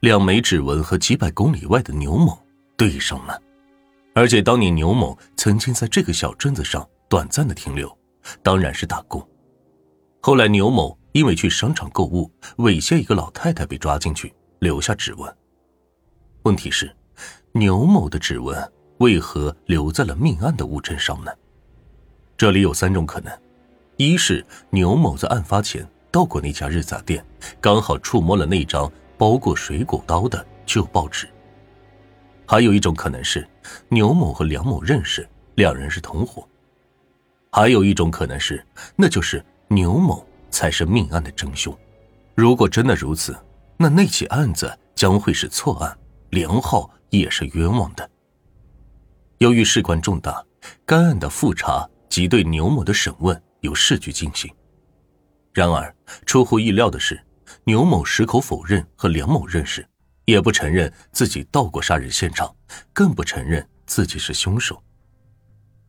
两枚指纹和几百公里外的牛某对上了，而且当年牛某曾经在这个小镇子上短暂的停留，当然是打工。后来牛某因为去商场购物猥亵一个老太太被抓进去，留下指纹。问题是，牛某的指纹为何留在了命案的物证上呢？这里有三种可能：一是牛某在案发前到过那家日杂店，刚好触摸了那张包过水果刀的旧报纸；还有一种可能是牛某和梁某认识，两人是同伙；还有一种可能是，那就是牛某才是命案的真凶。如果真的如此，那那起案子将会是错案。梁浩也是冤枉的。由于事关重大，该案的复查及对牛某的审问由市局进行。然而，出乎意料的是，牛某矢口否认和梁某认识，也不承认自己到过杀人现场，更不承认自己是凶手。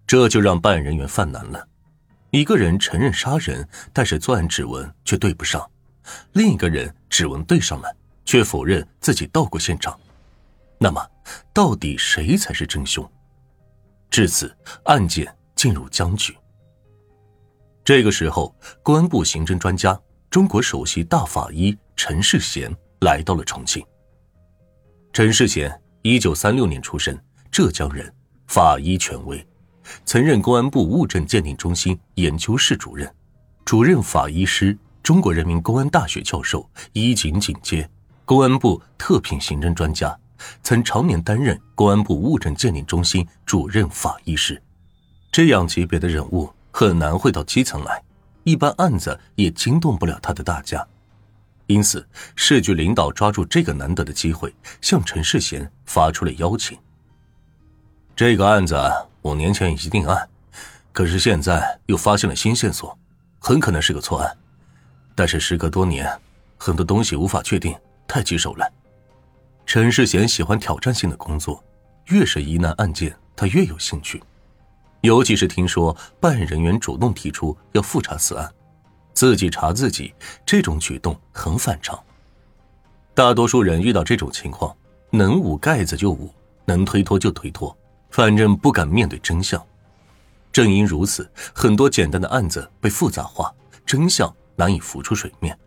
这就让办案人员犯难了：一个人承认杀人，但是作案指纹却对不上；另一个人指纹对上了，却否认自己到过现场。那么，到底谁才是真凶？至此，案件进入僵局。这个时候，公安部刑侦专家、中国首席大法医陈世贤来到了重庆。陈世贤，一九三六年出生，浙江人，法医权威，曾任公安部物证鉴定中心研究室主任、主任法医师、中国人民公安大学教授、一警警阶，公安部特聘刑侦专家。曾常年担任公安部物证鉴定中心主任法医师，这样级别的人物很难会到基层来，一般案子也惊动不了他的大家。因此，市局领导抓住这个难得的机会，向陈世贤发出了邀请。这个案子五年前已经定案，可是现在又发现了新线索，很可能是个错案。但是时隔多年，很多东西无法确定，太棘手了。陈世贤喜欢挑战性的工作，越是疑难案件，他越有兴趣。尤其是听说办案人员主动提出要复查此案，自己查自己，这种举动很反常。大多数人遇到这种情况，能捂盖子就捂，能推脱就推脱，反正不敢面对真相。正因如此，很多简单的案子被复杂化，真相难以浮出水面。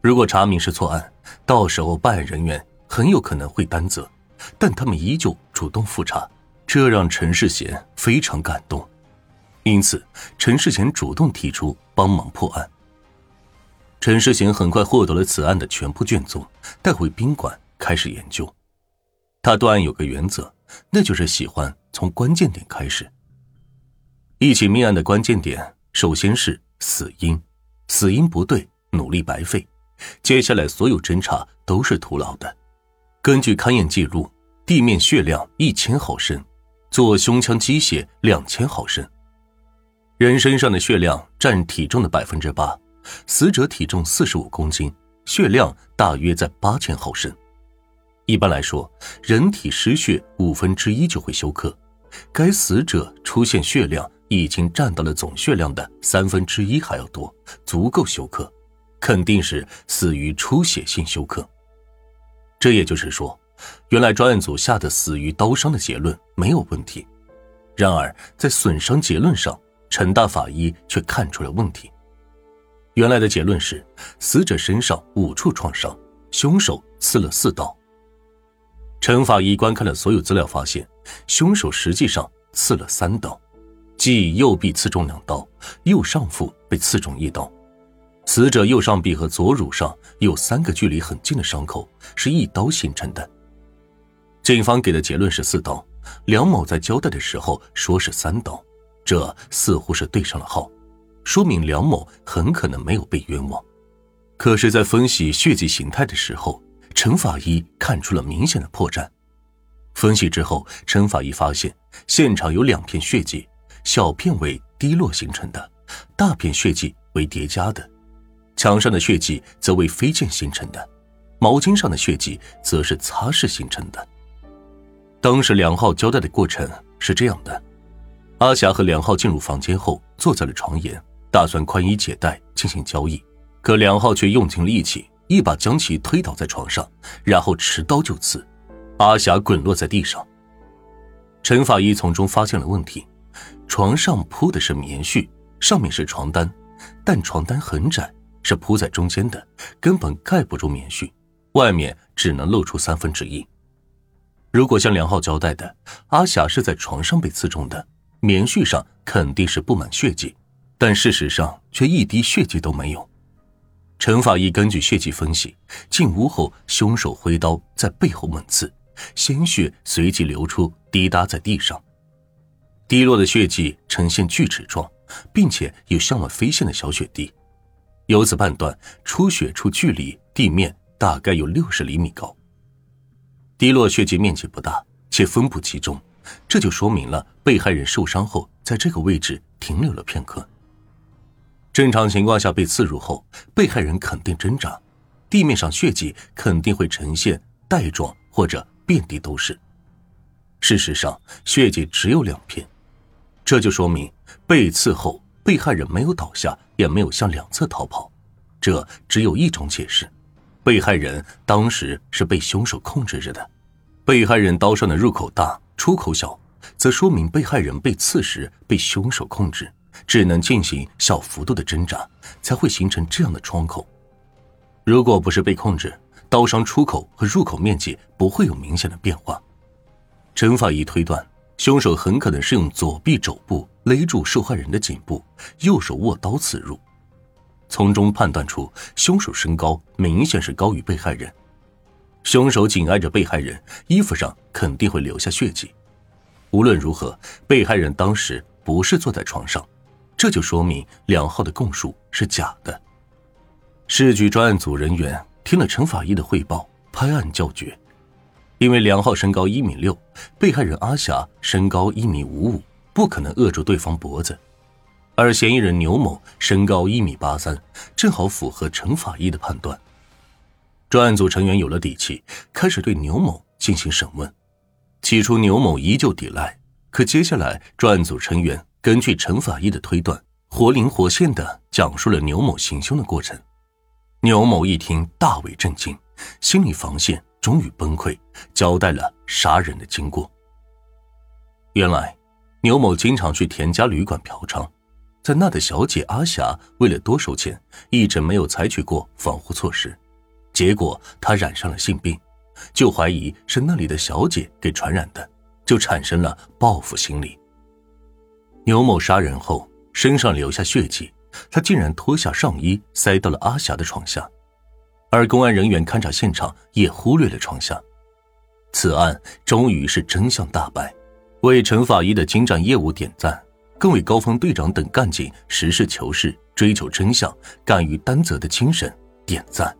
如果查明是错案，到时候办案人员。很有可能会担责，但他们依旧主动复查，这让陈世贤非常感动。因此，陈世贤主动提出帮忙破案。陈世贤很快获得了此案的全部卷宗，带回宾馆开始研究。他断案有个原则，那就是喜欢从关键点开始。一起命案的关键点，首先是死因，死因不对，努力白费，接下来所有侦查都是徒劳的。根据勘验记录，地面血量一千毫升，做胸腔积血两千毫升。人身上的血量占体重的百分之八，死者体重四十五公斤，血量大约在八千毫升。一般来说，人体失血五分之一就会休克，该死者出现血量已经占到了总血量的三分之一还要多，足够休克，肯定是死于出血性休克。这也就是说，原来专案组下的死于刀伤的结论没有问题，然而在损伤结论上，陈大法医却看出了问题。原来的结论是死者身上五处创伤，凶手刺了四刀。陈法医观看了所有资料，发现凶手实际上刺了三刀，即右臂刺中两刀，右上腹被刺中一刀。死者右上臂和左乳上有三个距离很近的伤口，是一刀形成的。警方给的结论是四刀，梁某在交代的时候说是三刀，这似乎是对上了号，说明梁某很可能没有被冤枉。可是，在分析血迹形态的时候，陈法医看出了明显的破绽。分析之后，陈法医发现现场有两片血迹，小片为滴落形成的，大片血迹为叠加的。墙上的血迹则为飞溅形成的，毛巾上的血迹则是擦拭形成的。当时梁浩交代的过程是这样的：阿霞和梁浩进入房间后，坐在了床沿，打算宽衣解带进行交易，可梁浩却用尽力气一把将其推倒在床上，然后持刀就刺，阿霞滚落在地上。陈法医从中发现了问题，床上铺的是棉絮，上面是床单，但床单很窄，是铺在中间的，根本盖不住棉絮，外面只能露出三分之一。如果像梁浩交代的，阿霞是在床上被刺中的，棉絮上肯定是布满血迹。但事实上却一滴血迹都没有。陈法医根据血迹分析，进屋后凶手挥刀在背后猛刺，鲜血随即流出，滴答在地上。滴落的血迹呈现锯齿状，并且有向外飞溅的小血滴，由此判断出血处距离地面大概有六十厘米高。滴落血迹面积不大，且分布集中，这就说明了被害人受伤后在这个位置停留了片刻。正常情况下，被刺入后，被害人肯定挣扎，地面上血迹肯定会呈现带状或者遍地都是。事实上，血迹只有两片，这就说明被刺后，被害人没有倒下，也没有向两侧逃跑。这只有一种解释：被害人当时是被凶手控制着的。被害人刀上的入口大，出口小，则说明被害人被刺时被凶手控制。只能进行小幅度的挣扎，才会形成这样的窗口。如果不是被控制，刀伤出口和入口面积不会有明显的变化。陈法医推断，凶手很可能是用左臂肘部勒住受害人的颈部，右手握刀刺入。从中判断出，凶手身高明显是高于被害人。凶手紧挨着被害人，衣服上肯定会留下血迹。无论如何，被害人当时不是坐在床上。这就说明梁浩的供述是假的。市局专案组人员听了陈法医的汇报，拍案叫绝。因为梁浩身高一米六，被害人阿霞身高一米五五，不可能扼住对方脖子；而嫌疑人牛某身高一米八三，正好符合陈法医的判断。专案组成员有了底气，开始对牛某进行审问。起初，牛某依旧抵赖，可接下来，专案组成员。根据陈法医的推断，活灵活现的讲述了牛某行凶的过程。牛某一听，大为震惊，心理防线终于崩溃，交代了杀人的经过。原来，牛某经常去田家旅馆嫖娼，在那的小姐阿霞为了多收钱，一直没有采取过防护措施，结果她染上了性病，就怀疑是那里的小姐给传染的，就产生了报复心理。牛某杀人后身上留下血迹，他竟然脱下上衣塞到了阿霞的床下，而公安人员勘察现场也忽略了床下。此案终于是真相大白，为陈法医的精湛业务点赞，更为高峰队长等干警实事求是、追求真相、敢于担责的精神点赞。